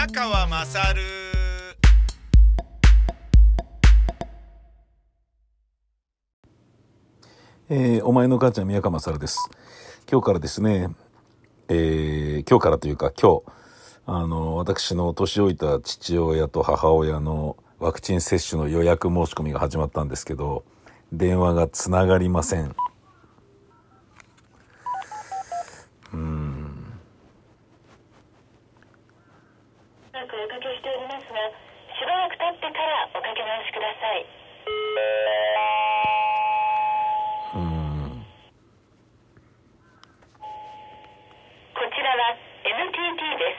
宮川まさるえーお前の母ちゃん宮川勝です。今日からですね、えー今日からというか今日、あの、私の年老いた父親と母親のワクチン接種の予約申し込みが始まったんですけど、電話がつながりません。うんまくおかけしておりますが、しばらく経ってからおかけ直しください。こちらは NTT で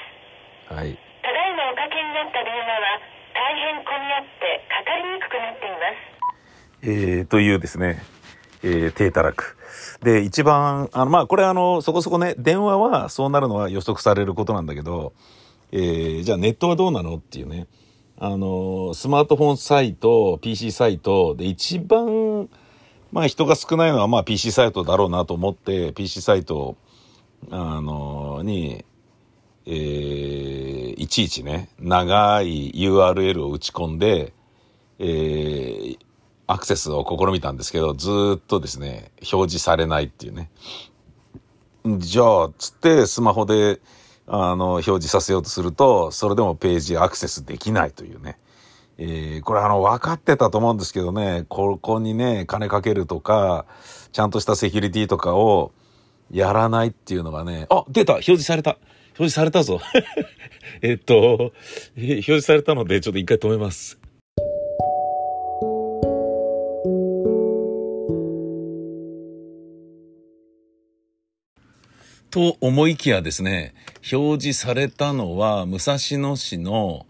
す。はい。ただいまおかけになった電話は大変混み合ってかかりにくくなっています。えーというですね、えー、低たらく。で、一番、あの、まあ、これあの、そこそこね、電話はそうなるのは予測されることなんだけど、えー、じゃあネットはどうなのっていうね。あの、スマートフォンサイト、PC サイトで一番、まあ人が少ないのはまあ PC サイトだろうなと思って、PC サイト、あの、に、えーいちいちね、長い URL を打ち込んで、えーアクセスを試みたんですけど、ずっとですね、表示されないっていうね。じゃあ、つってスマホで、あの、表示させようとすると、それでもページアクセスできないというね。えーこれあの、分かってたと思うんですけどね、ここにね、金かけるとか、ちゃんとしたセキュリティとかをやらないっていうのがね、あ、出た表示された表示されたぞ えっと、表示されたので、ちょっと一回止めます。と思いきやですね、表示されたのは、武蔵野市の、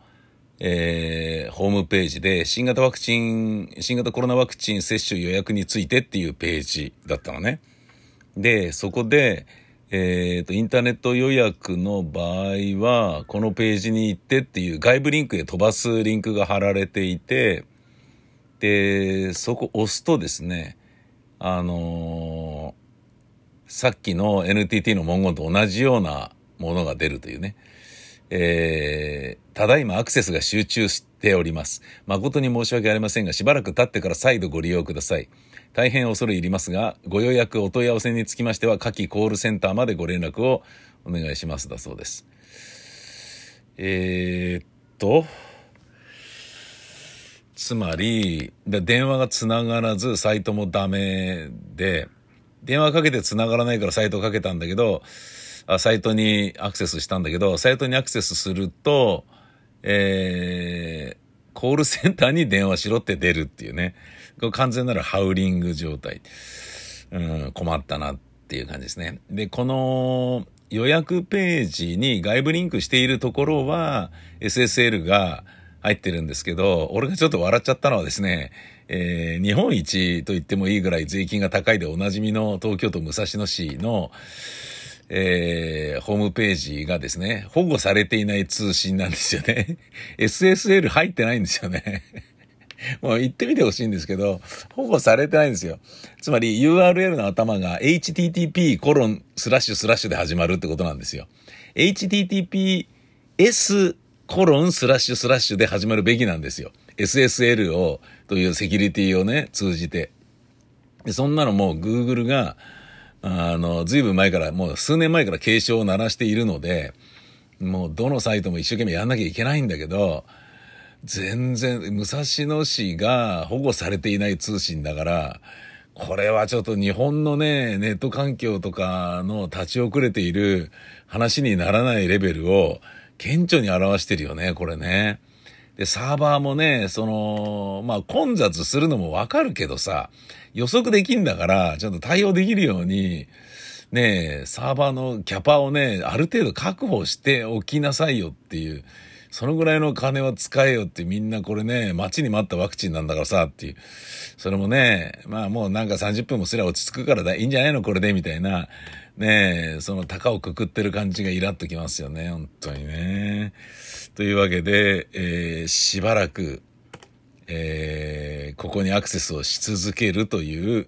えーホームページで、新型ワクチン、新型コロナワクチン接種予約についてっていうページだったのね。で、そこで、えっ、と、インターネット予約の場合は、このページに行ってっていう外部リンクへ飛ばすリンクが貼られていて、で、そこ押すとですね、あのーさっきの NTT の文言と同じようなものが出るというね。えー、ただいまアクセスが集中しております。誠に申し訳ありませんが、しばらく経ってから再度ご利用ください。大変恐れ入りますが、ご予約お問い合わせにつきましては、下記コールセンターまでご連絡をお願いしますだそうです。えー、っと、つまり、電話がつながらず、サイトもダメで、電話かけて繋がらないからサイトかけたんだけど、あサイトにアクセスしたんだけど、サイトにアクセスすると、えー、コールセンターに電話しろって出るっていうね。こ完全なるハウリング状態。うん、困ったなっていう感じですね。で、この予約ページに外部リンクしているところは SSL が入ってるんですけど、俺がちょっと笑っちゃったのはですね、えー日本一と言ってもいいぐらい税金が高いでおなじみの東京都武蔵野市の、えーホームページがですね、保護されていない通信なんですよね。SSL 入ってないんですよね。もう言ってみてほしいんですけど、保護されてないんですよ。つまり URL の頭が http コロンスラッシュスラッシュで始まるってことなんですよ。https コロンスラッシュスラッシュで始まるべきなんですよ。SSL を、というセキュリティをね、通じて。でそんなのもう Google が、あの、ずいぶん前から、もう数年前から警鐘を鳴らしているので、もうどのサイトも一生懸命やんなきゃいけないんだけど、全然、武蔵野市が保護されていない通信だから、これはちょっと日本のね、ネット環境とかの立ち遅れている話にならないレベルを顕著に表してるよね、これね。で、サーバーもね、その、まあ、混雑するのもわかるけどさ、予測できんだから、ちゃんと対応できるように、ね、サーバーのキャパをね、ある程度確保しておきなさいよっていう、そのぐらいの金は使えよってみんなこれね、待ちに待ったワクチンなんだからさっていう。それもね、まあもうなんか30分もすりゃ落ち着くからだいいんじゃないのこれでみたいな。ねえ、その高をくくってる感じがイラっときますよね、本当にね。というわけで、えーしばらく、えーここにアクセスをし続けるという、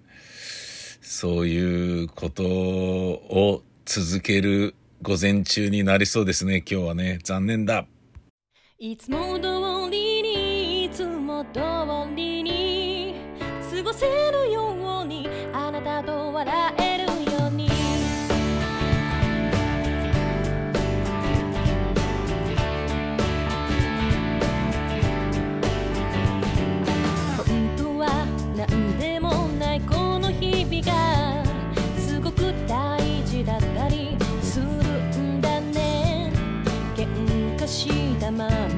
そういうことを続ける午前中になりそうですね、今日はね。残念だ。いつも通りにいつも通りに過ごせるようにあなたと笑えるように。本当は何でもないこの日々がすごく大事だったりするんだね。喧嘩したまま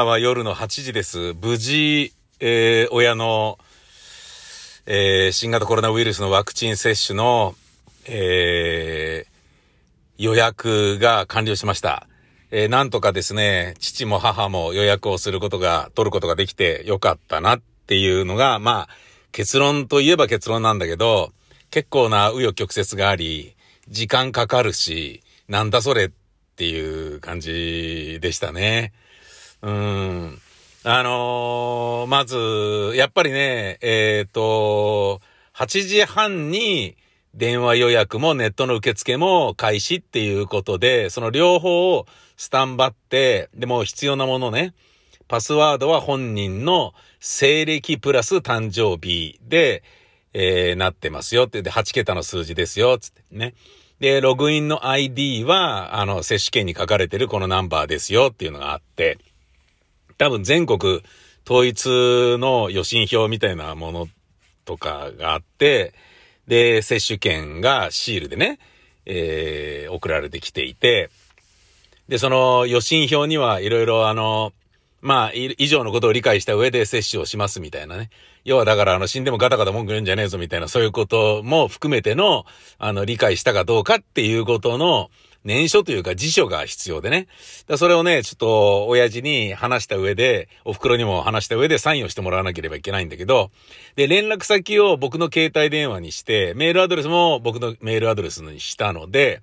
今は夜の8時です。無事、えー親の、えー新型コロナウイルスのワクチン接種の、えー予約が完了しました。えーなんとかですね、父も母も予約をすることが、取ることができてよかったなっていうのが、まあ、結論といえば結論なんだけど、結構な紆余曲折があり、時間かかるし、なんだそれっていう感じでしたね。うん。あのーまず、やっぱりね、えっ、と、8時半に電話予約もネットの受付も開始っていうことで、その両方をスタンバって、でも必要なものね、パスワードは本人の西暦プラス誕生日で、えーなってますよって、で、8桁の数字ですよ、つってね。で、ログインの ID は、あの、接種券に書かれてるこのナンバーですよっていうのがあって、多分全国統一の予診票みたいなものとかがあって、で、接種券がシールでね、えー送られてきていて、で、その予診票にはいろいろあの、まあ、以上のことを理解した上で接種をしますみたいなね。要はだからあの死んでもガタガタ文句言うんじゃねえぞみたいなそういうことも含めての、あの理解したかどうかっていうことの念書というか辞書が必要でね。だそれをね、ちょっと親父に話した上で、お袋にも話した上でサインをしてもらわなければいけないんだけど、で、連絡先を僕の携帯電話にして、メールアドレスも僕のメールアドレスにしたので、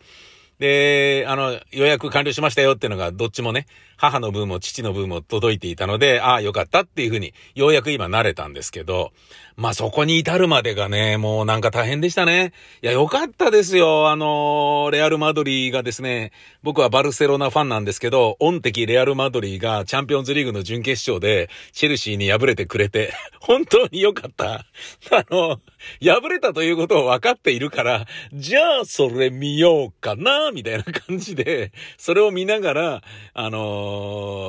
で、あの、予約完了しましたよっていうのが、どっちもね、母の分も父の分も届いていたので、ああ、よかったっていうふうに、ようやく今慣れたんですけど、まあそこに至るまでがね、もうなんか大変でしたね。いや、よかったですよ。あの、レアル・マドリーがですね、僕はバルセロナファンなんですけど、オン敵レアル・マドリーがチャンピオンズリーグの準決勝で、チェルシーに敗れてくれて、本当によかった。あの、敗れたということを分かっているから、じゃあそれ見ようかな、みたいな感じで、それを見ながら、あのー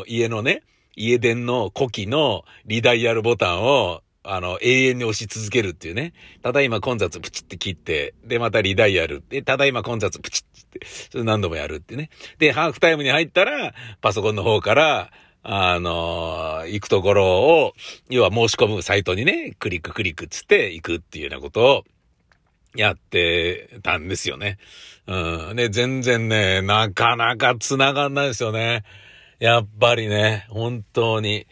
家のね、家電の古希のリダイヤルボタンを、あの、永遠に押し続けるっていうね。ただいま混雑プチって切って、で、またリダイヤル。で、ただいま混雑プチって、それ何度もやるってね。で、ハーフタイムに入ったら、パソコンの方から、あのー行くところを、要は申し込むサイトにね、クリッククリックっつって行くっていうようなことを、やってたんですよね。うん。で、全然ね、なかなか繋がんないですよね。やっぱりね、本当に。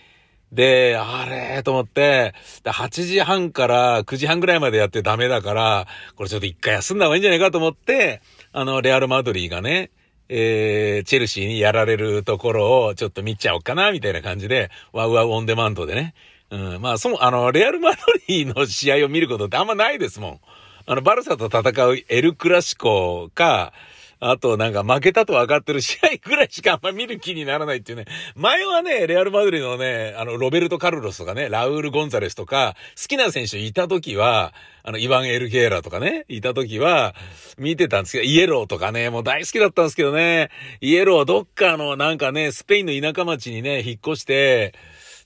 で、あれと思って、8時半から9時半ぐらいまでやってダメだから、これちょっと一回休んだ方がいいんじゃないかと思って、あの、レアル・マドリーがね、えー、チェルシーにやられるところをちょっと見ちゃおうかな、みたいな感じで、ワウワウオンデマンドでね。うん、まあ、その、あの、レアル・マドリーの試合を見ることってあんまないですもん。あの、バルサと戦うエル・クラシコか、あとなんか負けたと分かってる試合ぐらいしかあんま見る気にならないっていうね。前はね、レアル・マドリーのね、あの、ロベルト・カルロスとかね、ラウール・ゴンザレスとか、好きな選手いた時は、あの、イワン・エル・ゲーラとかね、いた時は、見てたんですけど、イエローとかね、もう大好きだったんですけどね、イエローどっかのなんかね、スペインの田舎町にね、引っ越して、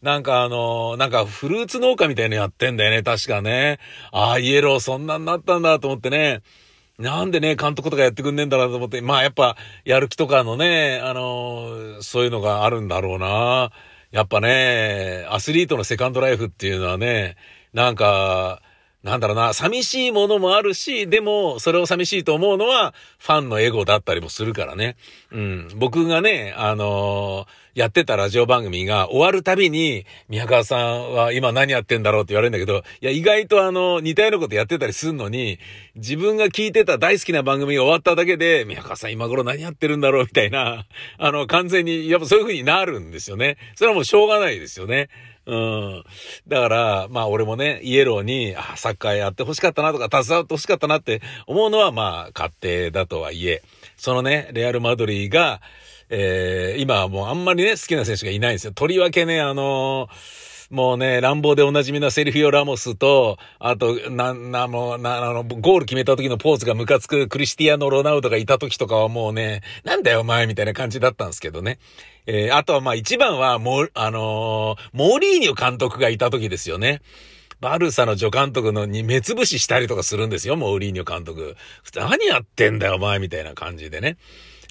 なんかあの、なんかフルーツ農家みたいなのやってんだよね、確かね。ああ、イエローそんなになったんだと思ってね。なんでね、監督とかやってくんねえんだなと思って、まあやっぱ、やる気とかのね、あの、そういうのがあるんだろうな。やっぱね、アスリートのセカンドライフっていうのはね、なんか、なんだろうな、寂しいものもあるし、でも、それを寂しいと思うのは、ファンのエゴだったりもするからね。うん。僕がね、あのー、やってたラジオ番組が終わるたびに、宮川さんは今何やってんだろうって言われるんだけど、いや、意外とあの、似たようなことやってたりするのに、自分が聞いてた大好きな番組が終わっただけで、宮川さん今頃何やってるんだろうみたいな、あの、完全に、やっぱそういう風になるんですよね。それはもうしょうがないですよね。うん。だから、まあ俺もね、イエローに、あ、サッカーやって欲しかったなとか、携わって欲しかったなって思うのは、まあ、勝手だとはいえ、そのね、レアル・マドリーが、えー、今はもうあんまりね、好きな選手がいないんですよ。とりわけね、あのーもうね、乱暴でおなじみのセルフィオ・ラモスと、あと、な、な、もう、な、あの、ゴール決めた時のポーズがムカつくクリスティアーノ・ロナウドがいた時とかはもうね、なんだよお前みたいな感じだったんですけどね。えー、あとはまあ一番はもう、あのー、モーリーニョ監督がいた時ですよね。バルサの助監督のに目つぶししたりとかするんですよ、モーリーニョ監督。何やってんだよ、お前みたいな感じでね。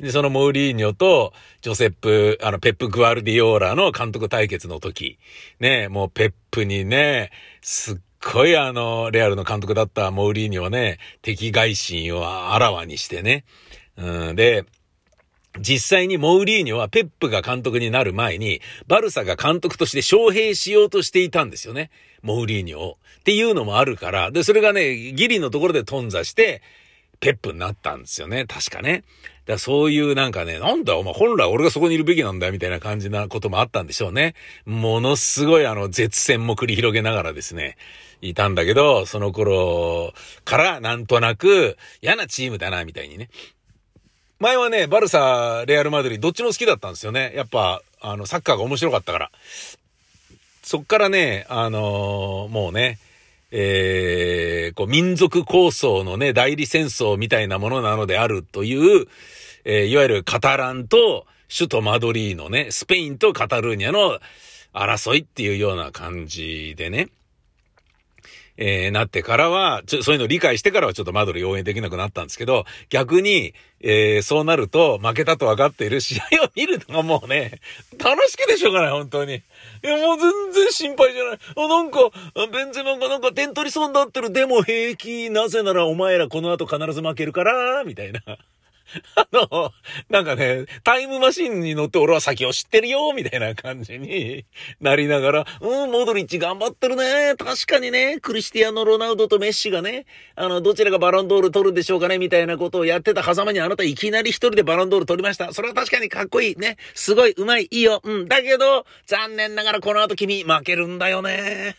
で、そのモーリーニョと、ジョセップ、あの、ペップ・グアルディオーラの監督対決の時、ね、もうペップにね、すっごいあの、レアルの監督だったモーリーニョはね、敵外心をあらわにしてね、うん、で、実際にモーリーニョはペップが監督になる前に、バルサが監督として招聘しようとしていたんですよね。モーリーニョを。っていうのもあるから、で、それがね、ギリのところで頓挫して、ペップになったんですよね。確かね。だそういうなんかね、なんだお前本来俺がそこにいるべきなんだよみたいな感じなこともあったんでしょうね。ものすごいあの絶戦も繰り広げながらですね、いたんだけど、その頃からなんとなく嫌なチームだなみたいにね。前はね、バルサ、レアルマドリーどっちも好きだったんですよね。やっぱ、あの、サッカーが面白かったから。そっからね、あのー、もうね、えー、こう、民族構想のね、代理戦争みたいなものなのであるという、えー、いわゆるカタランと首都マドリーのね、スペインとカタルーニャの争いっていうような感じでね、えー、なってからは、ちょ、そういうの理解してからはちょっとマドリー応援できなくなったんですけど、逆に、えー、そうなると負けたと分かっている試合を見るのがもうね、楽しくでしょうがない、本当に。いや、もう全然心配じゃない。あ、なんか、ベンゼマンがなんか点取りそうになってる。でも平気。なぜならお前らこの後必ず負けるから、みたいな。あの、なんかね、タイムマシンに乗って俺は先を知ってるよ、みたいな感じに なりながら、うん、モドリッチ頑張ってるね。確かにね、クリスティアーノ・ロナウドとメッシがね、あの、どちらがバロンドール取るんでしょうかね、みたいなことをやってた狭間にあなたいきなり一人でバロンドール取りました。それは確かにかっこいい。ね。すごい、うまい、いいよ。うん。だけど、残念ながらこの後君負けるんだよね。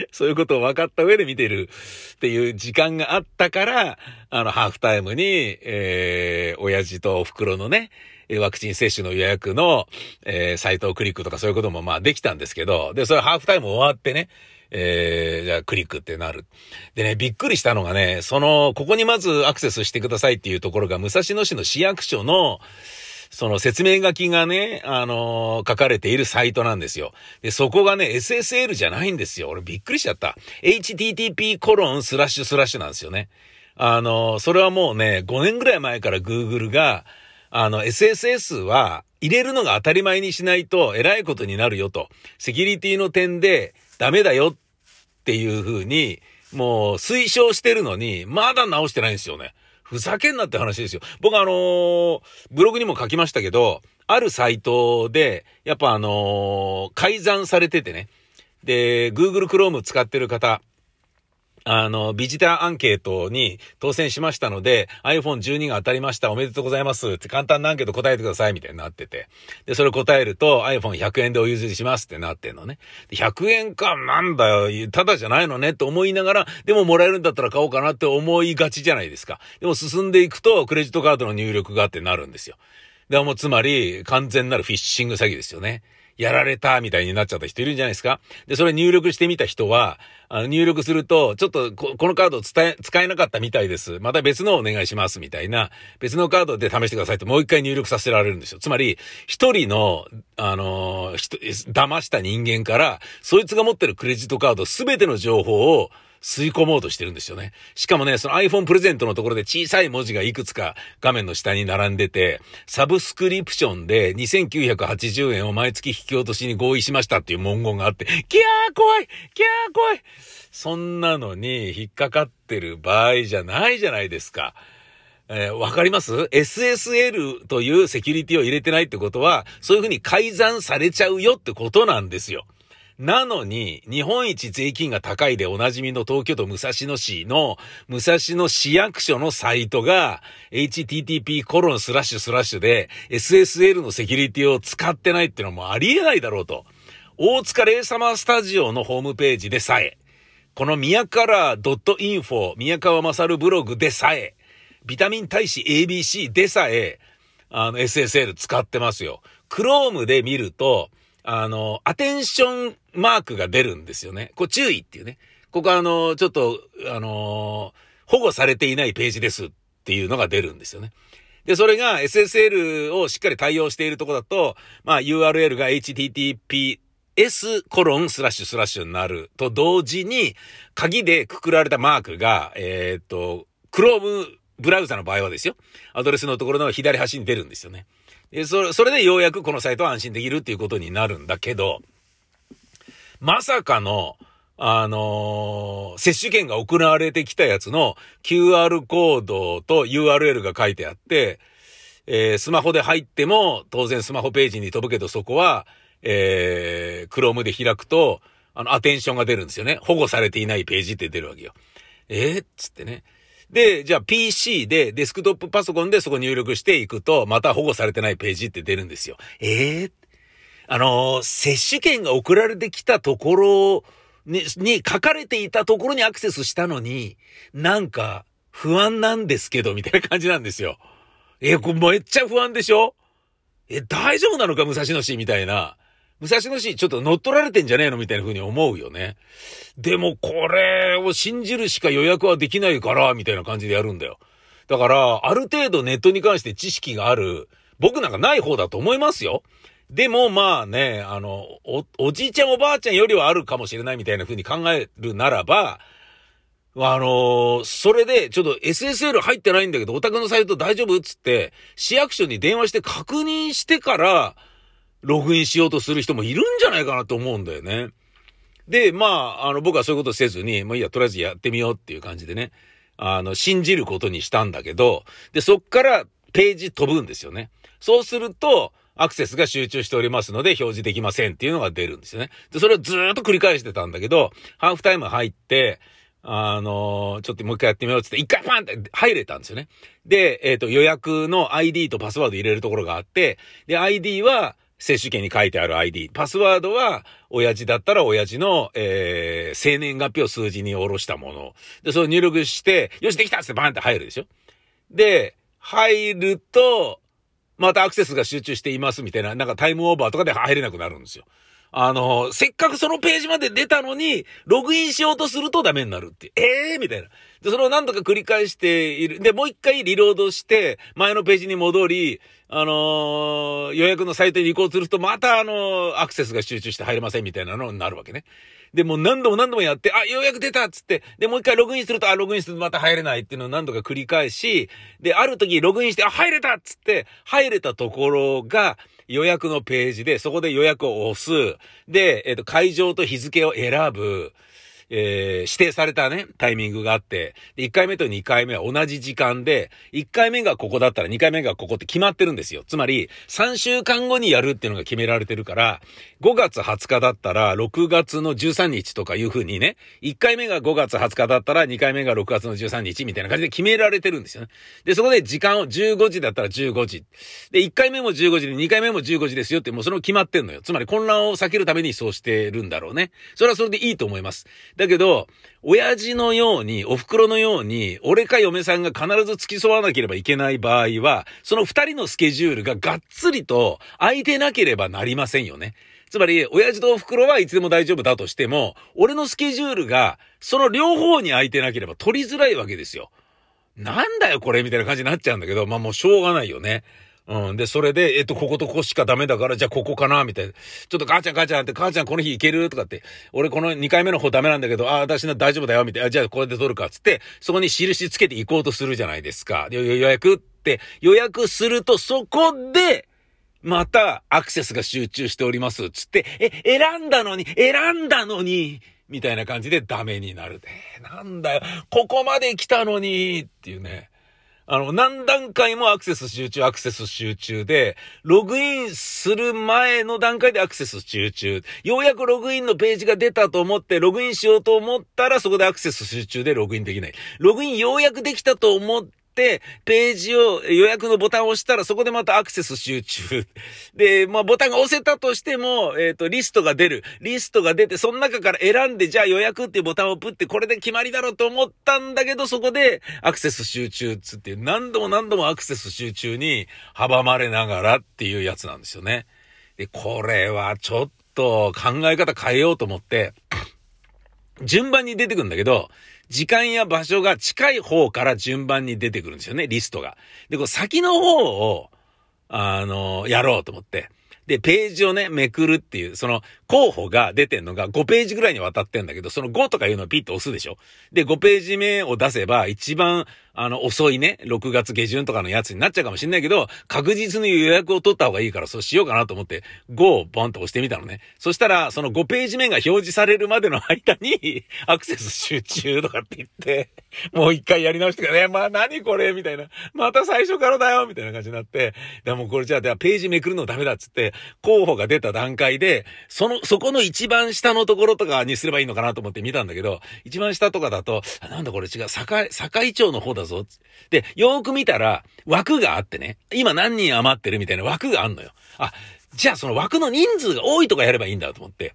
そういうことを分かった上で見てるっていう時間があったから、あの、ハーフタイムに、えー、親父とお袋のね、ワクチン接種の予約の、えー、サイトをクリックとかそういうこともまあできたんですけど、で、それハーフタイム終わってね、えー、じゃあクリックってなる。でね、びっくりしたのがね、その、ここにまずアクセスしてくださいっていうところが、武蔵野市の市役所の、その説明書きがね、あのー、書かれているサイトなんですよ。で、そこがね、SSL じゃないんですよ。俺びっくりしちゃった。http コロンスラッシュスラッシュなんですよね。あのー、それはもうね、5年ぐらい前から Google が、あの、SSS は入れるのが当たり前にしないと偉いことになるよと。セキュリティの点でダメだよっていう風に、もう推奨してるのに、まだ直してないんですよね。ふざけんなって話ですよ。僕あのー、ブログにも書きましたけど、あるサイトで、やっぱあのー、改ざんされててね。で、Google Chrome 使ってる方、あの、ビジターアンケートに当選しましたので、iPhone12 が当たりました。おめでとうございます。って簡単なアンケート答えてください。みたいになってて。で、それ答えると iPhone100 円でお譲りしますってなってんのね。100円か、なんだよ。ただじゃないのねって思いながら、でももらえるんだったら買おうかなって思いがちじゃないですか。でも進んでいくと、クレジットカードの入力がってなるんですよ。でもつまり、完全なるフィッシング詐欺ですよね。やられたみたいになっちゃった人いるんじゃないですかで、それ入力してみた人は、あの入力すると、ちょっとこのカード使え、使えなかったみたいです。また別のお願いします、みたいな、別のカードで試してくださいともう一回入力させられるんですよ。つまり、一人の、あの、騙した人間から、そいつが持ってるクレジットカードすべての情報を、吸い込もうとしてるんですよね。しかもね、その iPhone プレゼントのところで小さい文字がいくつか画面の下に並んでて、サブスクリプションで2980円を毎月引き落としに合意しましたっていう文言があって、キャー怖いキャー怖いそんなのに引っかかってる場合じゃないじゃないですか。えー、わかります ?SSL というセキュリティを入れてないってことは、そういうふうに改ざんされちゃうよってことなんですよ。なのに、日本一税金が高いでおなじみの東京都武蔵野市の武蔵野市役所のサイトが http コロンスラッシュスラッシュで SSL のセキュリティを使ってないっていうのはもうありえないだろうと。大塚レイサマースタジオのホームページでさえ、この宮から .info 宮川勝ブログでさえ、ビタミン大使 ABC でさえ、あの SSL 使ってますよ。Chrome で見ると、あの、アテンションマークが出るんですよね。こう注意っていうね。ここあの、ちょっと、あの、保護されていないページですっていうのが出るんですよね。で、それが SSL をしっかり対応しているとこだと、まあ URL が https コロンスラッシュスラッシュになると同時に、鍵でくくられたマークが、え、っと、Chrome ブラウザの場合はですよ。アドレスのところの左端に出るんですよね。で、それ、それでようやくこのサイトは安心できるっていうことになるんだけど、まさかの、あのー、接種券が送られてきたやつの QR コードと URL が書いてあって、えー、スマホで入っても当然スマホページに飛ぶけどそこは、えー、Chrome で開くと、あの、アテンションが出るんですよね。保護されていないページって出るわけよ。えー、っつってね。で、じゃあ PC でデスクトップパソコンでそこ入力していくと、また保護されてないページって出るんですよ。えー、あの、接種券が送られてきたところに、に書かれていたところにアクセスしたのに、なんか不安なんですけど、みたいな感じなんですよ。え、これめっちゃ不安でしょ？え、大丈夫なのか？武蔵野市みたいな。武蔵野市ちょっと乗っ取られてんじゃねえの？みたいな風に思うよね。でもこれを信じるしか予約はできないから、みたいな感じでやるんだよ。だから、ある程度ネットに関して知識がある、僕なんかない方だと思いますよ。でもまあね、あの、お、おじいちゃんおばあちゃんよりはあるかもしれないみたいな風に考えるならば、あのー、それで、ちょっと SSL 入ってないんだけど、お宅のサイト大丈夫っつって、市役所に電話して確認してから、ログインしようとする人もいるんじゃないかなと思うんだよね。で、まあ、あの、僕はそういうことせずに、もういいや、とりあえずやってみようっていう感じでね、あの、信じることにしたんだけど、で、そっからページ飛ぶんですよね。そうすると、アクセスが集中しておりますので表示できませんっていうのが出るんですよね。で、それをずっと繰り返してたんだけど、ハーフタイム入って、あのー、ちょっともう一回やってみようってって、一回パンって入れたんですよね。で、えっ、ー、と、予約の ID とパスワード入れるところがあって、で、ID は、接種券に書いてある ID。パスワードは、親父だったら親父の、えー、生年月日を数字に下ろしたもの。で、それを入力して、よし、できたってバンって入るでしょで、入ると、またアクセスが集中していますみたいな、なんかタイムオーバーとかで入れなくなるんですよ。あの、せっかくそのページまで出たのに、ログインしようとするとダメになるって。ええー、みたいな。で、それを何度か繰り返している。で、もう一回リロードして、前のページに戻り、あのー、予約のサイトに移行すると、またあのー、アクセスが集中して入れませんみたいなのになるわけね。で、もう何度も何度もやって、あ、ようやく出たっつって、で、もう一回ログインすると、あ、ログインするとまた入れないっていうのを何度か繰り返し、で、ある時ログインして、あ、入れたっつって、入れたところが、予約のページで、そこで予約を押す。で、えっ、ー、と、会場と日付を選ぶ。えー、指定されたね、タイミングがあって、で、1回目と2回目は同じ時間で、1回目がここだったら2回目がここって決まってるんですよ。つまり、3週間後にやるっていうのが決められてるから、5月20日だったら、6月の13日とかいう風にね、1回目が5月20日だったら、2回目が6月の13日みたいな感じで決められてるんですよね。で、そこで時間を15時だったら15時。で、1回目も15時で2回目も15時ですよって、もうそれも決まってんのよ。つまり混乱を避けるためにそうしてるんだろうね。それはそれでいいと思います。だけど、親父のように、お袋のように、俺か嫁さんが必ず付き添わなければいけない場合は、その二人のスケジュールががっつりと空いてなければなりませんよね。つまり、親父とお袋はいつでも大丈夫だとしても、俺のスケジュールが、その両方に空いてなければ取りづらいわけですよ。なんだよこれみたいな感じになっちゃうんだけど、まあもうしょうがないよね。うん。で、それで、えっと、こことここしかダメだから、じゃあここかなみたいな。ちょっと母ちゃん母ちゃんって、母ちゃんこの日行けるとかって、俺この2回目の方ダメなんだけど、ああ、私の大丈夫だよみたいな。じゃあこれで取るかっつって、そこに印つけて行こうとするじゃないですか。で、予約って予約すると、そこで、またアクセスが集中しております。つって、え、選んだのに、選んだのに、みたいな感じでダメになる。えなんだよ、ここまで来たのに、っていうね。あの、何段階もアクセス集中、アクセス集中で、ログインする前の段階でアクセス集中。ようやくログインのページが出たと思って、ログインしようと思ったら、そこでアクセス集中でログインできない。ログインようやくできたと思って、、ページを予約のボタンを押したらそこでまたアクセス集中。で、まあボタンが押せたとしても、えっ、ー、と、リストが出る。リストが出て、その中から選んで、じゃあ予約っていうボタンをプってこれで決まりだろうと思ったんだけど、そこでアクセス集中っつって何度も何度もアクセス集中に阻まれながらっていうやつなんですよね。で、これはちょっと考え方変えようと思って、順番に出てくんだけど、時間や場所が近い方から順番に出てくるんですよね、リストが。で、こう先の方を、あの、やろうと思って。で、ページをね、めくるっていう、その候補が出てんのが5ページぐらいにわたってんだけど、その5とかいうのをピッと押すでしょで、5ページ目を出せば、一番あの、遅いね、6月下旬とかのやつになっちゃうかもしんないけど、確実に予約を取った方がいいから、そうしようかなと思って、5をボンと押してみたのね。そしたら、その5ページ目が表示されるまでの間に、アクセス集中とかって言って、もう一回やり直してからね、まあ何これみたいな。また最初からだよみたいな感じになって、でもこれじゃあ、ページめくるのダメだっつって、候補が出た段階で、その、そこの一番下のところとかにすればいいのかなと思って見たんだけど、一番下とかだと、なんだこれ違う、境、境町の方だぞ。で、よーく見たら、枠があってね、今何人余ってるみたいな枠があんのよ。あ、じゃあその枠の人数が多いとかやればいいんだと思って。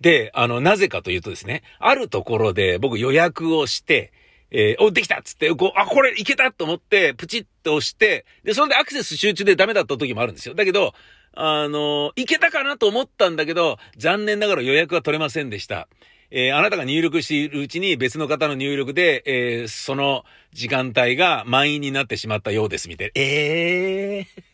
で、あの、なぜかというとですね、あるところで僕予約をして、えー、お、できたっつって、こう、あ、これいけたと思って、プチッと押して、で、それでアクセス集中でダメだった時もあるんですよ。だけど、あの、行けたかなと思ったんだけど、残念ながら予約は取れませんでした。えー、あなたが入力しているうちに別の方の入力で、えー、その時間帯が満員になってしまったようです、みたいな。ええー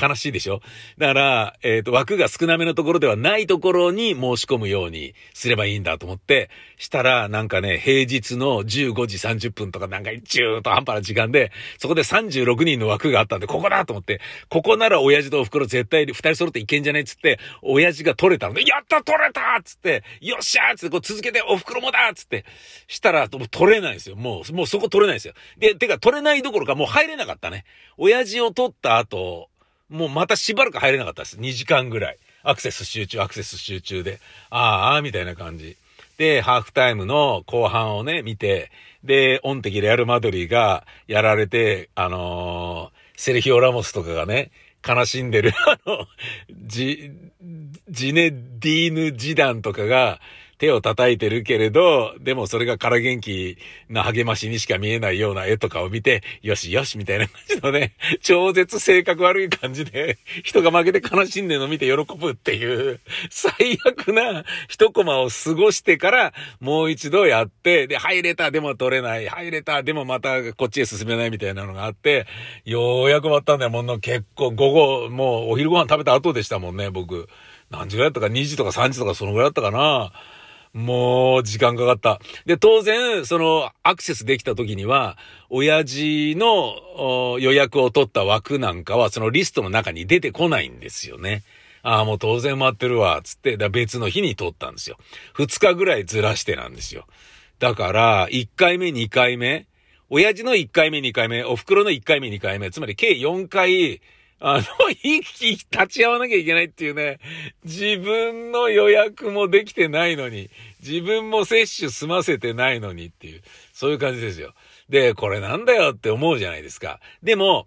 悲しいでしょ？だから、えっ、ー、と、枠が少なめのところではないところに申し込むようにすればいいんだと思って、したら、なんかね、平日の15時30分とかなんか中途半端な時間で、そこで36人の枠があったんで、ここだと思って、ここなら親父とお袋絶対二人揃っていけんじゃないっつって、親父が取れたので、やった取れたっつって、よっしゃーっつって、こう続けてお袋もだっつって、したら、取れないんですよ。もう、もうそこ取れないんですよ。で、てか取れないどころかもう入れなかったね。親父を取った後、もうまたしばらく入れなかったです。2時間ぐらい。アクセス集中、アクセス集中で。ああ、みたいな感じ。で、ハーフタイムの後半をね、見て、で、オンテキレアルマドリーがやられて、あのー、セルヒオ・ラモスとかがね、悲しんでる、あの、ジ、ジネ・ディーヌ・ジダンとかが、手を叩いてるけれど、でもそれが空元気な励ましにしか見えないような絵とかを見て、よしよしみたいな感じのね、超絶性格悪い感じで、人が負けて悲しんでるのを見て喜ぶっていう、最悪な一コマを過ごしてから、もう一度やって、で、入れた、でも取れない、入れた、でもまたこっちへ進めないみたいなのがあって、ようやく終わったんだよ。もう結構午後、もうお昼ご飯食べた後でしたもんね、僕。何時ぐらいだったか ?2 時とか3時とかそのぐらいだったかな。もう、時間かかった。で、当然、その、アクセスできた時には、親父の予約を取った枠なんかは、そのリストの中に出てこないんですよね。ああ、もう当然待ってるわ、つって、だ別の日に取ったんですよ。2日ぐらいずらしてなんですよ。だから、1回目、2回目、親父の1回目、2回目、お袋の1回目、2回目、つまり計4回、あの、一気立ち会わなきゃいけないっていうね、自分の予約もできてないのに、自分も接種済ませてないのにっていう、そういう感じですよ。で、これなんだよって思うじゃないですか。でも、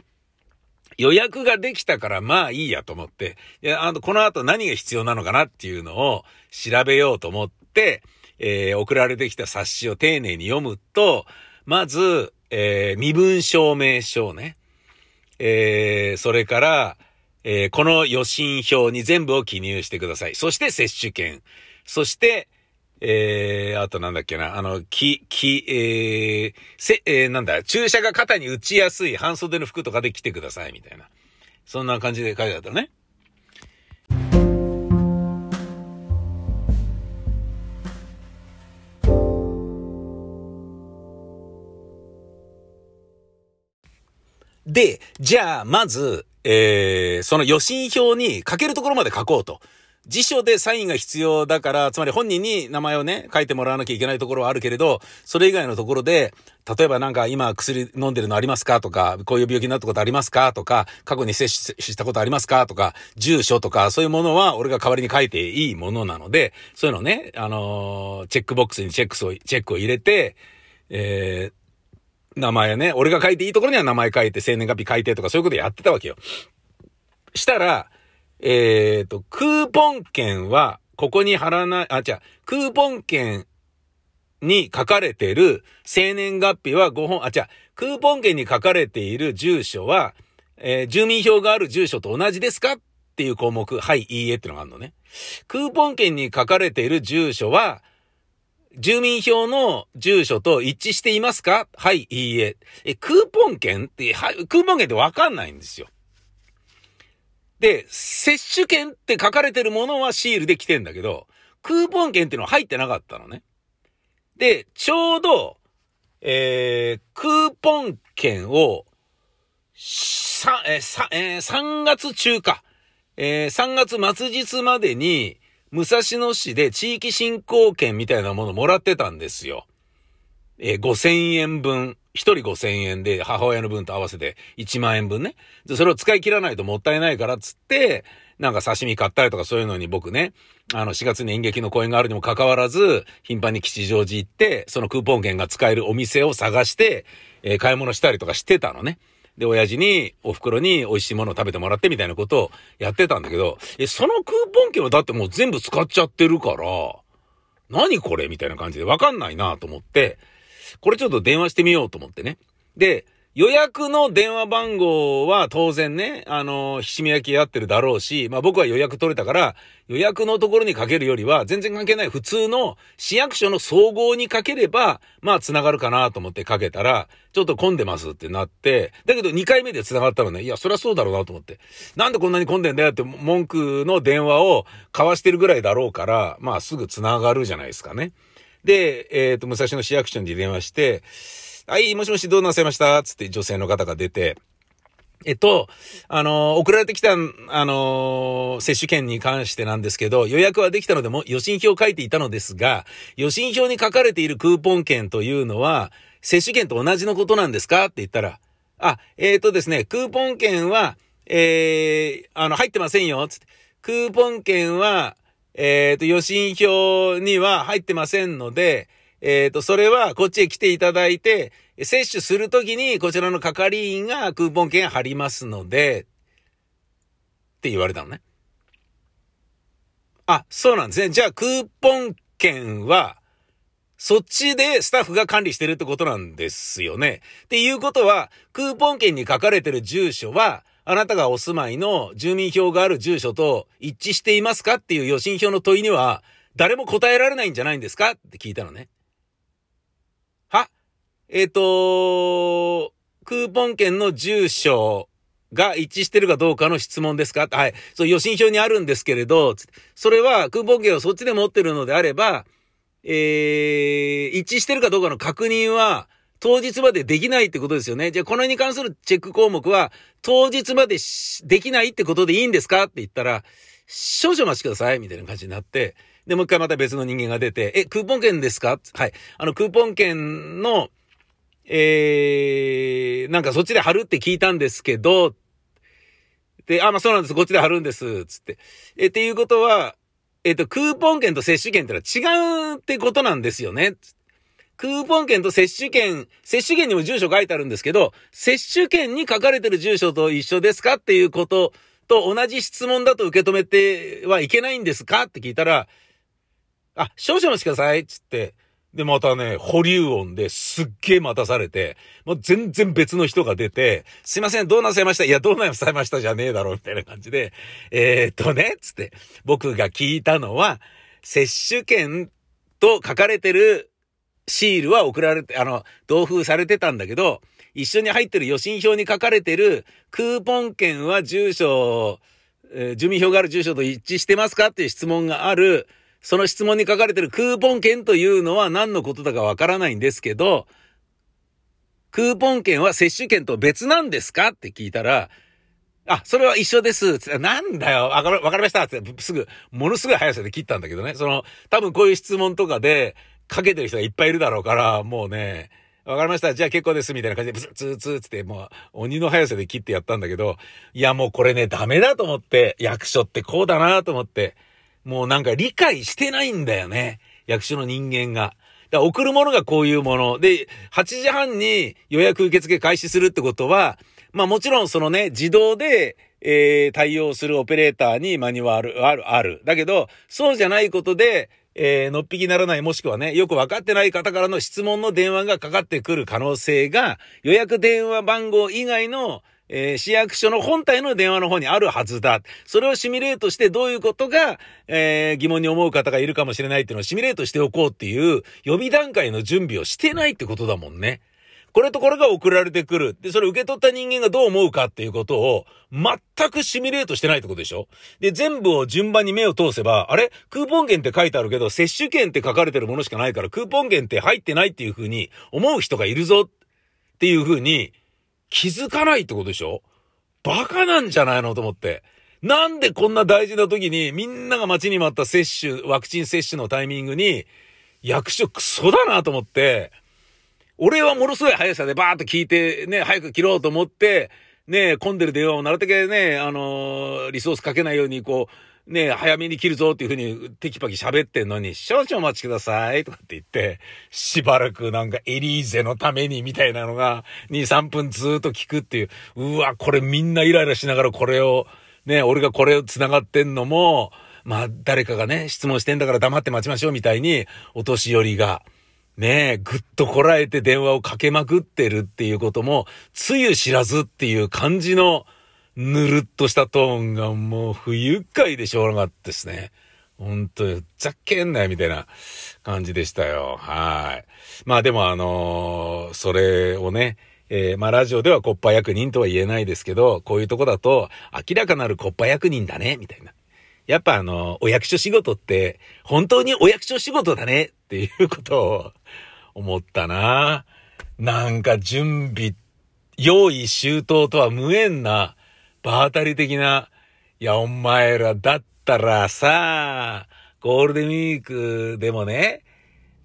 予約ができたからまあいいやと思って、いや、あの、この後何が必要なのかなっていうのを調べようと思って、えー、送られてきた冊子を丁寧に読むと、まず、えー、身分証明書ね。えー、それから、えーこの予診票に全部を記入してください。そして接種券。そして、えー、あとなんだっけな、あの、き、き、えー、せ、えー、なんだ、注射が肩に打ちやすい半袖の服とかで着てください、みたいな。そんな感じで書いてあったね。で、じゃあ、まず、えー、その予診票に書けるところまで書こうと。辞書でサインが必要だから、つまり本人に名前をね、書いてもらわなきゃいけないところはあるけれど、それ以外のところで、例えばなんか今薬飲んでるのありますかとか、こういう病気になったことありますかとか、過去に接種したことありますかとか、住所とか、そういうものは俺が代わりに書いていいものなので、そういうのね、あのーチェックボックスにチェックを、チェックを入れて、えー名前ね、俺が書いていいところには名前書いて、生年月日書いてとかそういうことやってたわけよ。したら、えっ、と、クーポン券は、ここに貼らない、あ、違う、クーポン券に書かれてる生年月日は5本、あ、違う、クーポン券に書かれている住所は、えー住民票がある住所と同じですかっていう項目、はい、いいえってのがあるのね。クーポン券に書かれている住所は、住民票の住所と一致していますか？はい、いいえ。え、クーポン券って、はい、クーポン券ってわかんないんですよ。で、接種券って書かれてるものはシールで来てんだけど、クーポン券っていうのは入ってなかったのね。で、ちょうど、えー、クーポン券を、さ、えーさ、えー3月中か。えー3月末日までに、武蔵野市で地域振興券みたいなものもらってたんですよ。えー5000円分、1人5000円で母親の分と合わせて1万円分ね。で、それを使い切らないともったいないからっつって、なんか刺身買ったりとかそういうのに僕ね、あの4月に演劇の公演があるにもかかわらず、頻繁に吉祥寺行って、そのクーポン券が使えるお店を探して、えー買い物したりとかしてたのね。で、親父に、お袋に美味しいものを食べてもらってみたいなことをやってたんだけど、え、そのクーポン券はだってもう全部使っちゃってるから、何これみたいな感じでわかんないなと思って、これちょっと電話してみようと思ってね。で、予約の電話番号は当然ね、あの、ひしみ焼きやってるだろうし、まあ僕は予約取れたから、予約のところにかけるよりは全然関係ない普通の市役所の総合にかければ、まあ繋がるかなと思ってかけたら、ちょっと混んでますってなって、だけど2回目で繋がったのね、いや、そりゃそうだろうなと思って。なんでこんなに混んでんだよって文句の電話を交わしてるぐらいだろうから、まあすぐ繋がるじゃないですかね。で、えっ、と、武蔵野市役所に電話して、はい、もしもしどうなさいましたつって女性の方が出て、えっと、あの、送られてきた、あの、接種券に関してなんですけど、予約はできたのでも、予診票を書いていたのですが、予診票に書かれているクーポン券というのは、接種券と同じのことなんですか？って言ったら、あ、えっ、とですね、クーポン券は、えー、あの、入ってませんよ、つって。クーポン券は、えっ、と、予診票には入ってませんので、えっ、と、それはこっちへ来ていただいて、接種するときにこちらの係員がクーポン券貼りますので、って言われたのね。あ、そうなんですね。じゃあ、クーポン券は、そっちでスタッフが管理してるってことなんですよね。っていうことは、クーポン券に書かれてる住所は、あなたがお住まいの住民票がある住所と一致していますかっていう予診票の問いには、誰も答えられないんじゃないんですかって聞いたのね。えっ、と、クーポン券の住所が一致してるかどうかの質問ですか？はい。そう、予診票にあるんですけれど、それはクーポン券をそっちで持ってるのであれば、えー、一致してるかどうかの確認は、当日までできないってことですよね。じゃあ、この辺に関するチェック項目は、当日までできないってことでいいんですか？って言ったら、少々お待ちください、みたいな感じになって、で、もう一回また別の人間が出て、え、クーポン券ですか？はい。あの、クーポン券の、えー、なんかそっちで貼るって聞いたんですけど、で、あ、まあそうなんです、こっちで貼るんです、つって。え、っていうことは、えっ、と、クーポン券と接種券ってのは違うってことなんですよね。クーポン券と接種券、接種券にも住所書いてあるんですけど、接種券に書かれてる住所と一緒ですかっていうことと同じ質問だと受け止めてはいけないんですかって聞いたら、あ、少々お待ちください、つって、で、またね、保留音ですっげえ待たされて、もう全然別の人が出て、すいません、どうなさいました？いや、どうなさいましたじゃねえだろう、みたいな感じで、えー、っとね、つって、僕が聞いたのは、接種券と書かれてるシールは送られて、あの、同封されてたんだけど、一緒に入ってる予診票に書かれてるクーポン券は住所、えー、住民票がある住所と一致してますか？っていう質問がある、その質問に書かれてるクーポン券というのは何のことだかわからないんですけど、クーポン券は接種券と別なんですか？って聞いたら、あ、それは一緒です。なんだよ。わかかりました。ってすぐ、ものすごい速さで切ったんだけどね。その、多分こういう質問とかで、かけてる人がいっぱいいるだろうから、もうね、わかりました。じゃあ結構です。みたいな感じで、ブツツツツって、もう、鬼の速さで切ってやったんだけど、いや、もうこれね、ダメだと思って、役所ってこうだなと思って、もうなんか理解してないんだよね。役所の人間が。だ送るものがこういうもの。で、8時半に予約受付開始するってことは、まあもちろんそのね、自動で、えー、対応するオペレーターにマニュアル、ある、ある。だけど、そうじゃないことで、えー、のっぴきならないもしくはね、よくわかってない方からの質問の電話がかかってくる可能性が、予約電話番号以外のえー、市役所の本体の電話の方にあるはずだ。それをシミュレートしてどういうことが、えー、疑問に思う方がいるかもしれないっていうのをシミュレートしておこうっていう予備段階の準備をしてないってことだもんね。これとこれが送られてくる。で、それ受け取った人間がどう思うかっていうことを全くシミュレートしてないってことでしょ？で、全部を順番に目を通せば、あれ？クーポン券って書いてあるけど、接種券って書かれてるものしかないから、クーポン券って入ってないっていうふうに思う人がいるぞっていうふうに気づかないってことでしょ？バカなんじゃないのと思って。なんでこんな大事な時にみんなが待ちに待った接種、ワクチン接種のタイミングに役所クソだなと思って、俺はものすごい速さでバーッと聞いてね、早く切ろうと思って、ね、混んでる電話をなるだけね、あのー、リソースかけないようにこう、ね早めに切るぞっていうふうにテキパキ喋ってんのに、少々お待ちくださいとかって言って、しばらくなんかエリーゼのためにみたいなのが、2、3分ずっと聞くっていう、うわ、これみんなイライラしながらこれを、ね、俺がこれを繋がってんのも、まあ誰かがね、質問してんだから黙って待ちましょうみたいに、お年寄りが、ねえ、ぐっとこらえて電話をかけまくってるっていうことも、つゆ知らずっていう感じの、ぬるっとしたトーンがもう不愉快でしょうがなかったですね。ほんと、ざっけんなよ、みたいな感じでしたよ。はい。まあでもあのー、それをね、えー、まあラジオではコッパ役人とは言えないですけど、こういうとこだと明らかなるコッパ役人だね、みたいな。やっぱあの、お役所仕事って、本当にお役所仕事だね、っていうことを思ったな。なんか準備、用意周到とは無縁な、場当たり的な、いや、お前らだったらさ、ゴールデンウィークでもね、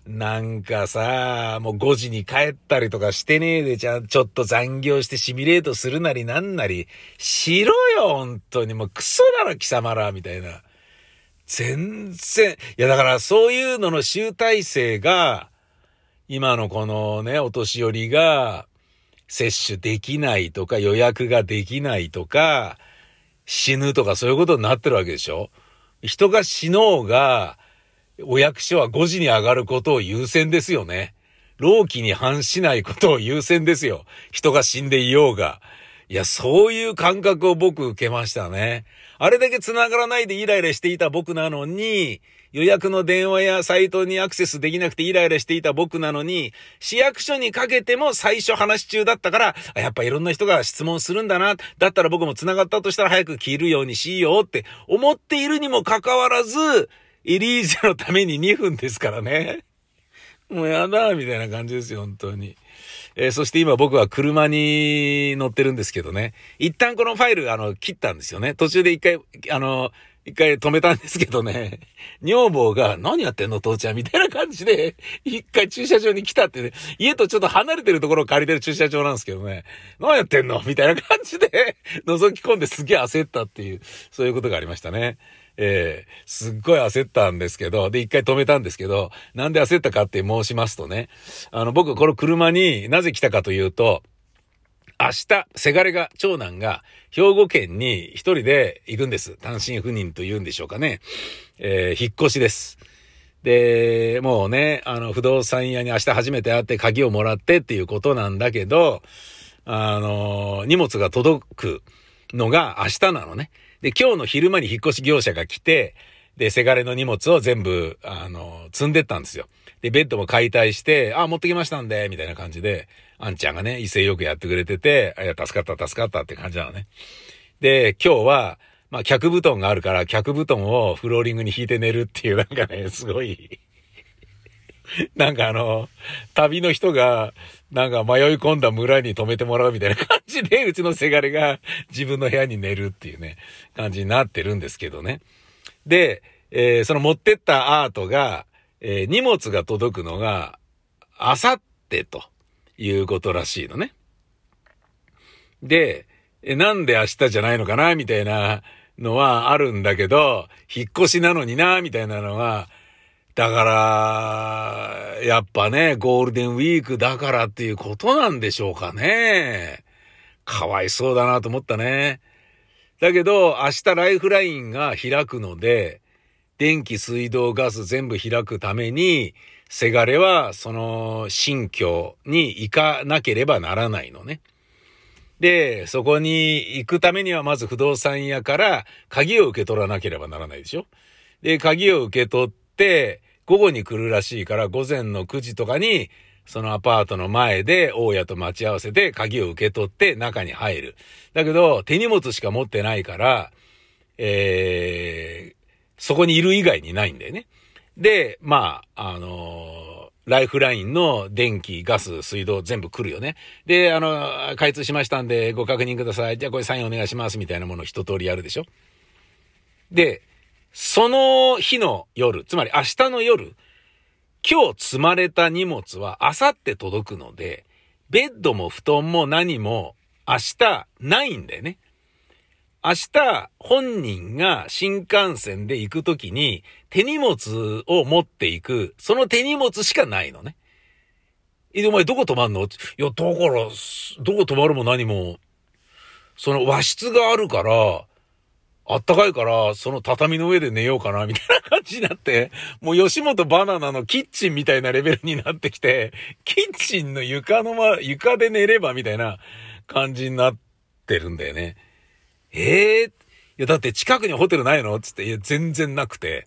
なんかさ、もう5時に帰ったりとかしてねえでちゃん、ちょっと残業してシミュレートするなりなんなり、しろよ、本当に。もうクソだろ、貴様ら、みたいな。全然、いやだからそういうのの集大成が、今のこのね、お年寄りが、接種できないとか予約ができないとか、死ぬとかそういうことになってるわけでしょ？人が死のうが、お役所は5時に上がることを優先ですよね。老期に反しないことを優先ですよ。人が死んでいようが。いや、そういう感覚を僕受けましたね。あれだけ繋がらないでイライラしていた僕なのに、予約の電話やサイトにアクセスできなくてイライラしていた僕なのに、市役所にかけても最初話中だったから、やっぱいろんな人が質問するんだな。だったら僕も繋がったとしたら早く切るようにしようって思っているにもかかわらず、エリーゼのために2分ですからね。もうやだ、みたいな感じですよ、本当に。えー、そして今僕は車に乗ってるんですけどね。一旦このファイル、あの、切ったんですよね。途中で一回、あの、一回止めたんですけどね、女房が、何やってんの父ちゃんみたいな感じで、一回駐車場に来たって。ね、家とちょっと離れてるところを借りてる駐車場なんですけどね、何やってんのみたいな感じで、覗き込んですげえ焦ったっていう、そういうことがありましたね。ええー、すっごい焦ったんですけど、で、一回止めたんですけど、なんで焦ったかって申しますとね、あの、僕、この車になぜ来たかというと、明日、せがれが、長男が、兵庫県に一人で行くんです。単身赴任と言うんでしょうかね。えー、引っ越しです。で、もうね、あの、不動産屋に明日初めて会って鍵をもらってっていうことなんだけど、あの、荷物が届くのが明日なのね。で、今日の昼間に引っ越し業者が来て、で、せがれの荷物を全部、あの、積んでったんですよ。で、ベッドも解体して、あ、持ってきましたんで、みたいな感じで、あんちゃんがね、威勢よくやってくれてて、いや、助かった、助かったって感じなのね。で、今日は、まあ、客布団があるから、客布団をフローリングに引いて寝るっていう、なんかね、すごいなんかあの、旅の人が、なんか迷い込んだ村に泊めてもらうみたいな感じで、うちのせがれが自分の部屋に寝るっていうね、感じになってるんですけどね。で、えー、その持ってったアートが、えー、荷物が届くのが、あさってということらしいのね。で、え、なんで明日じゃないのかな？みたいなのはあるんだけど、引っ越しなのにな？みたいなのは、だから、やっぱね、ゴールデンウィークだからっていうことなんでしょうかね。かわいそうだなと思ったね。だけど、明日ライフラインが開くので、電気、水道、ガス全部開くために、せがれはその新居に行かなければならないのね。で、そこに行くためにはまず不動産屋から鍵を受け取らなければならないでしょ。で、鍵を受け取って、午後に来るらしいから午前の9時とかに、そのアパートの前で大家と待ち合わせて鍵を受け取って中に入る。だけど、手荷物しか持ってないから、えー、そこにいる以外にないんだよね。で、まあ、あのー、ライフラインの電気、ガス、水道全部来るよね。で、あの、開通しましたんでご確認ください。じゃあこれサインお願いしますみたいなものを一通りやるでしょ。で、その日の夜、つまり明日の夜、今日積まれた荷物は明後日届くので、ベッドも布団も何も明日ないんだよね。明日本人が新幹線で行くときに手荷物を持っていく、その手荷物しかないのね。え、お前どこ泊まんの？いや、だから、どこ泊まるも何も、その和室があるから、あったかいから、その畳の上で寝ようかな、みたいな感じになって、もう吉本バナナのキッチンみたいなレベルになってきて、キッチンの床のま、床で寝ればみたいな感じになってるんだよね。ええー、いや、だって近くにホテルないの？つって、いや、全然なくて。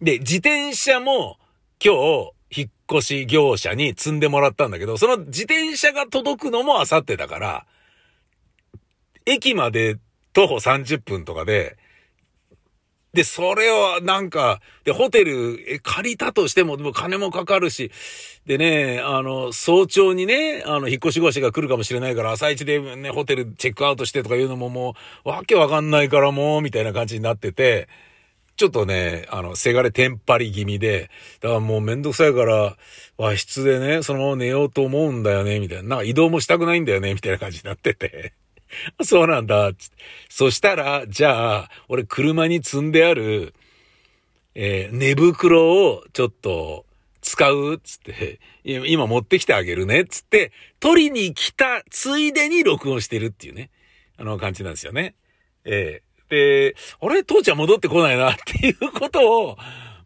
で、自転車も今日、引っ越し業者に積んでもらったんだけど、その自転車が届くのもあさってだから、駅まで徒歩30分とかで、で、それをなんか、で、ホテル、借りたとしても、でも金もかかるし、でね、あの、早朝にね、あの、引っ越し越しが来るかもしれないから、朝一でね、ホテルチェックアウトしてとかいうのももう、わけわかんないからもう、みたいな感じになってて、ちょっとね、あの、せがれテンパり気味で、だからもうめんどくさいから、和室でね、そのまま寝ようと思うんだよね、みたいな。なんか移動もしたくないんだよね、みたいな感じになってて。そうなんだ。そしたら、じゃあ、俺車に積んである、えー、寝袋をちょっと使うつって、今持ってきてあげるねつって、取りに来たついでに録音してるっていうね、あの感じなんですよね。えー、で、あれ父ちゃん戻ってこないなっていうことを、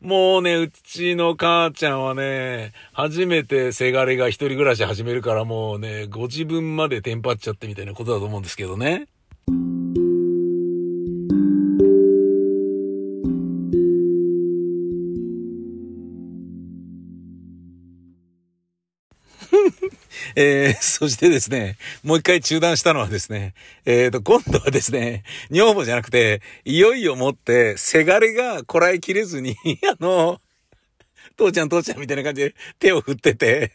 もうね、うちの母ちゃんはね、初めてせがれが一人暮らし始めるからもうね、ご自分までテンパっちゃってみたいなことだと思うんですけどね。えー、そしてですね、もう一回中断したのはですね、えーと、今度はですね、女房じゃなくて、いよいよもって、せがれがこらえきれずに、あの、父ちゃん父ちゃんみたいな感じで手を振ってて、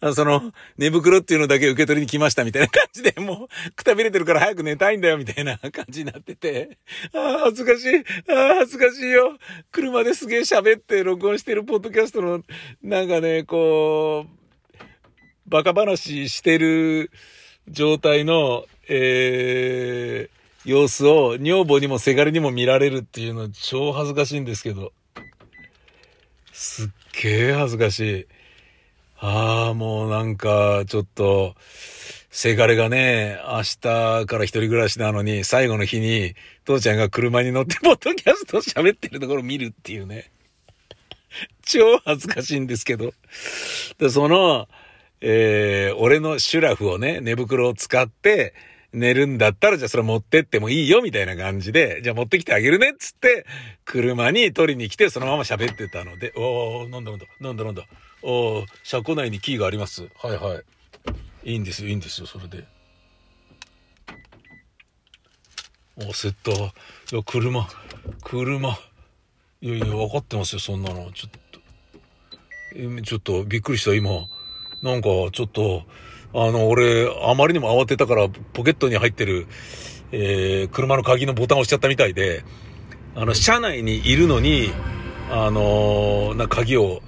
あその、寝袋っていうのだけ受け取りに来ましたみたいな感じで、もう、くたびれてるから早く寝たいんだよみたいな感じになってて、ああ、恥ずかしい、ああ、恥ずかしいよ。車ですげえ喋って録音してるポッドキャストの、なんかね、こう、バカ話してる状態の、えー、様子を女房にもせがれにも見られるっていうの超恥ずかしいんですけど。すっげえ恥ずかしい。ああ、もうなんか、ちょっと、せがれがね、明日から一人暮らしなのに、最後の日に、父ちゃんが車に乗ってポッドキャスト喋ってるところ見るっていうね。超恥ずかしいんですけど。で、その、えー、俺のシュラフをね、寝袋を使って寝るんだったら、じゃあそれ持ってってもいいよ、みたいな感じで、じゃあ持ってきてあげるね、っつって、車に取りに来て、そのまま喋ってたので、おー、なんだなんだ、なんだなんだ、おー、車庫内にキーがあります。はいはい。いいんですよ、いいんですよ、それで。お、セット。いや、車、車。いやいや、分かってますよ、そんなの。ちょっと。え、ちょっと、びっくりした、今。なんか、ちょっと、あの、俺、あまりにも慌てたから、ポケットに入ってる、えー、車の鍵のボタンを押しちゃったみたいで、あの、車内にいるのに、あのー、な、鍵を、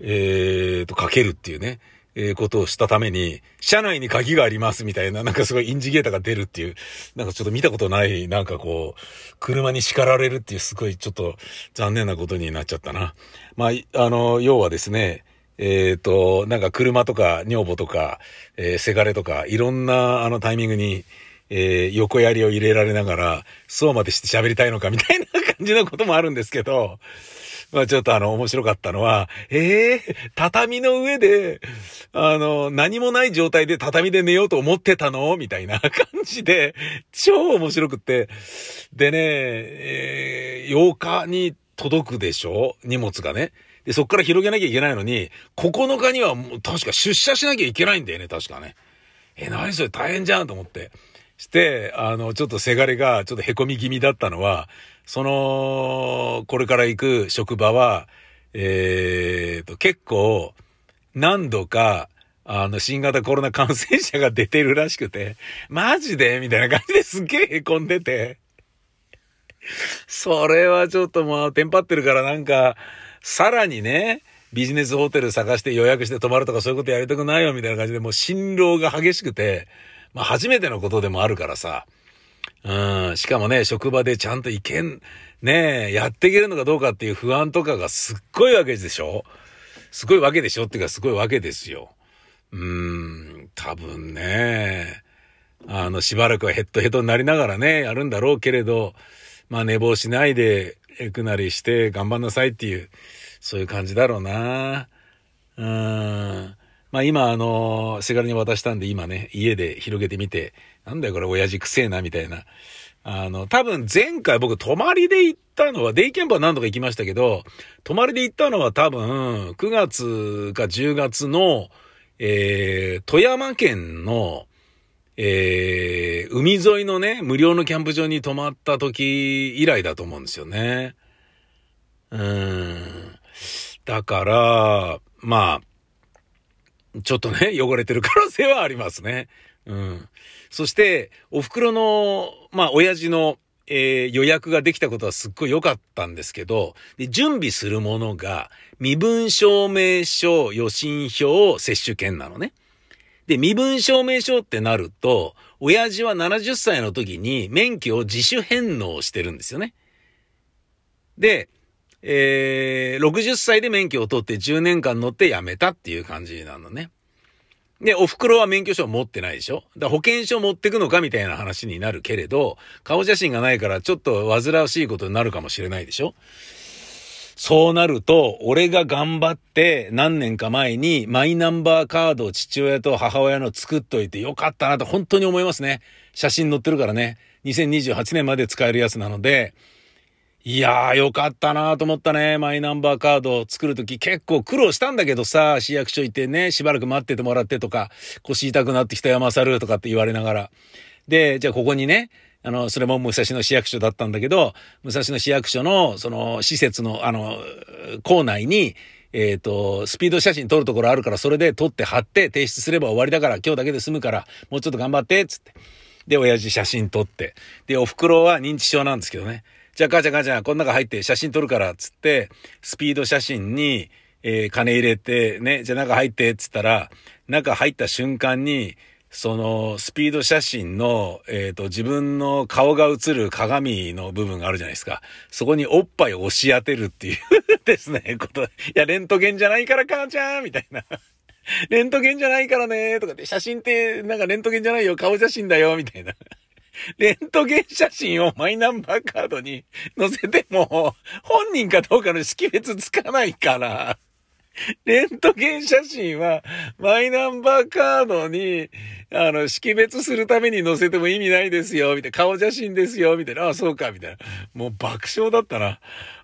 えーと、かけるっていうね。えー、ことをしたために、車内に鍵がありますみたいな、なんかすごいインジゲーターが出るっていう、なんかちょっと見たことない、なんかこう、車に叱られるっていうすごいちょっと残念なことになっちゃったな。まあ、あの、要はですね、えっ、ー、と、なんか車とか女房とか、えー、せがれとか、いろんなあのタイミングに、えー、横槍を入れられながら、そうまでして喋りたいのかみたいな感じのこともあるんですけど、まあちょっとあの面白かったのは、ええー、畳の上で、あの、何もない状態で畳で寝ようと思ってたの？みたいな感じで、超面白くって。でね、えー、8日に届くでしょ？荷物がね。で、そっから広げなきゃいけないのに、9日にはもう確か出社しなきゃいけないんだよね、確かね。え、何それ大変じゃんと思って。して、あの、ちょっとせがれがちょっと凹み気味だったのは、その、これから行く職場は、えー、と、結構、何度か、あの、新型コロナ感染者が出てるらしくて、マジで？みたいな感じですっげえ凹んでて。それはちょっともう、テンパってるからなんか、さらにね、ビジネスホテル探して予約して泊まるとかそういうことやりたくないよみたいな感じでもう辛労が激しくて、まあ初めてのことでもあるからさ、うん。しかもね、職場でちゃんといけん、ねえ、やっていけるのかどうかっていう不安とかがすっごいわけでしょ？すごいわけでしょっていうかすごいわけですよ。うーん、多分ね、あの、しばらくはヘッドヘッドになりながらね、やるんだろうけれど、まあ寝坊しないで、エクなりして頑張んなさいっていう、そういう感じだろうな。うーん。まあ今あの、せがれに渡したんで今ね、家で広げてみて、なんだよこれ親父くせえなみたいな。あの、多分前回僕泊まりで行ったのは、デイキャンプは何度か行きましたけど、泊まりで行ったのは多分9月か10月の、えー、富山県の、えー、海沿いのね、無料のキャンプ場に泊まった時以来だと思うんですよね。うん。だから、まあ、ちょっとね、汚れてる可能性はありますね。うん。そして、お袋の、まあ、親父の、えー、予約ができたことはすっごい良かったんですけど、で準備するものが、身分証明書、予診票、接種券なのね。で、身分証明書ってなると、親父は70歳の時に免許を自主返納してるんですよね。で、えー、60歳で免許を取って10年間乗って辞めたっていう感じなのね。で、お袋は免許証持ってないでしょ？だ保険証持ってくのかみたいな話になるけれど、顔写真がないからちょっと煩わしいことになるかもしれないでしょ？そうなると、俺が頑張って何年か前にマイナンバーカードを父親と母親の作っといてよかったなと本当に思いますね。写真載ってるからね。2028年まで使えるやつなので、いやーよかったなと思ったね。マイナンバーカードを作るとき結構苦労したんだけどさ、市役所行ってね、しばらく待っててもらってとか、腰痛くなってきた山猿とかって言われながら。で、じゃあここにね、あの、それも武蔵野市役所だったんだけど、武蔵野市役所の、その、施設の、あの、校内に、えっ、と、スピード写真撮るところあるから、それで撮って貼って提出すれば終わりだから、今日だけで済むから、もうちょっと頑張って、つって。で、親父写真撮って。で、お袋は認知症なんですけどね。じゃあ母ちゃん母ちゃん、この中入って写真撮るから、つって、スピード写真に、えー、金入れて、ね、じゃあ中入って、つったら、中入った瞬間に、その、スピード写真の、えっ、ー、と、自分の顔が映る鏡の部分があるじゃないですか。そこにおっぱいを押し当てるっていうですね、こと。いや、レントゲンじゃないから母ちゃんみたいな。レントゲンじゃないからねとかって、写真ってなんかレントゲンじゃないよ、顔写真だよ、みたいな。レントゲン写真をマイナンバーカードに載せても、本人かどうかの識別つかないから、レントゲン写真は、マイナンバーカードに、あの、識別するために載せても意味ないですよ、みたいな。顔写真ですよ、みたいな。ああ、そうか、みたいな。もう爆笑だったな。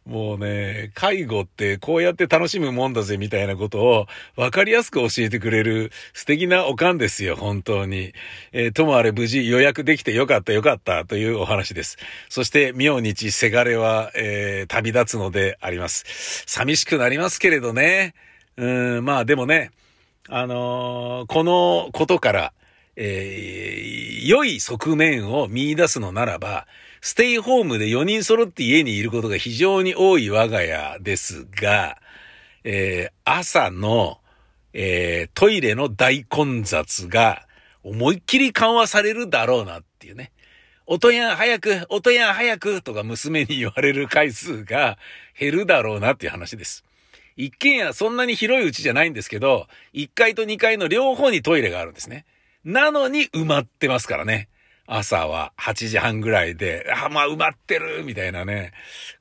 もうね、介護ってこうやって楽しむもんだぜ、みたいなことを分かりやすく教えてくれる素敵なおかんですよ、本当に。えー、ともあれ無事予約できてよかった、よかったというお話です。そして、明日せがれは、えー、旅立つのであります。寂しくなりますけれどね。うん、まあでもね、あのー、このことから、えー、良い側面を見出すのならば、ステイホームで4人揃って家にいることが非常に多い我が家ですが、えー、朝の、えー、トイレの大混雑が思いっきり緩和されるだろうなっていうね。音やん早く、音やん早くとか娘に言われる回数が減るだろうなっていう話です。一軒家そんなに広いうちじゃないんですけど、1階と2階の両方にトイレがあるんですね。なのに埋まってますからね。朝は8時半ぐらいで、あ、まあ埋まってるみたいなね、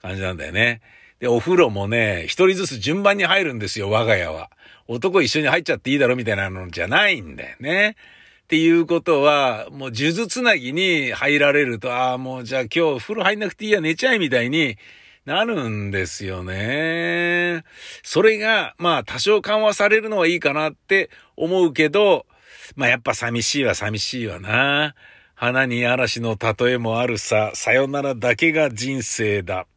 感じなんだよね。で、お風呂もね、一人ずつ順番に入るんですよ、我が家は。男一緒に入っちゃっていいだろみたいなのじゃないんだよね。っていうことは、もう数珠つなぎに入られると、ああ、もうじゃあ今日風呂入んなくていいや、寝ちゃえみたいになるんですよね。それが、まあ多少緩和されるのはいいかなって思うけど、まあやっぱ寂しいは寂しいわな。花に嵐の例えもあるさ、さよならだけが人生だ。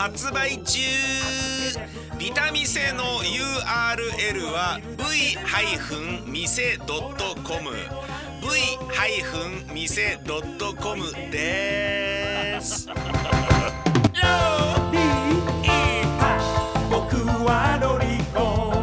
発売中ビタミセの URL は v-mise.com v-mise.com です。ビーパ僕はロリコン。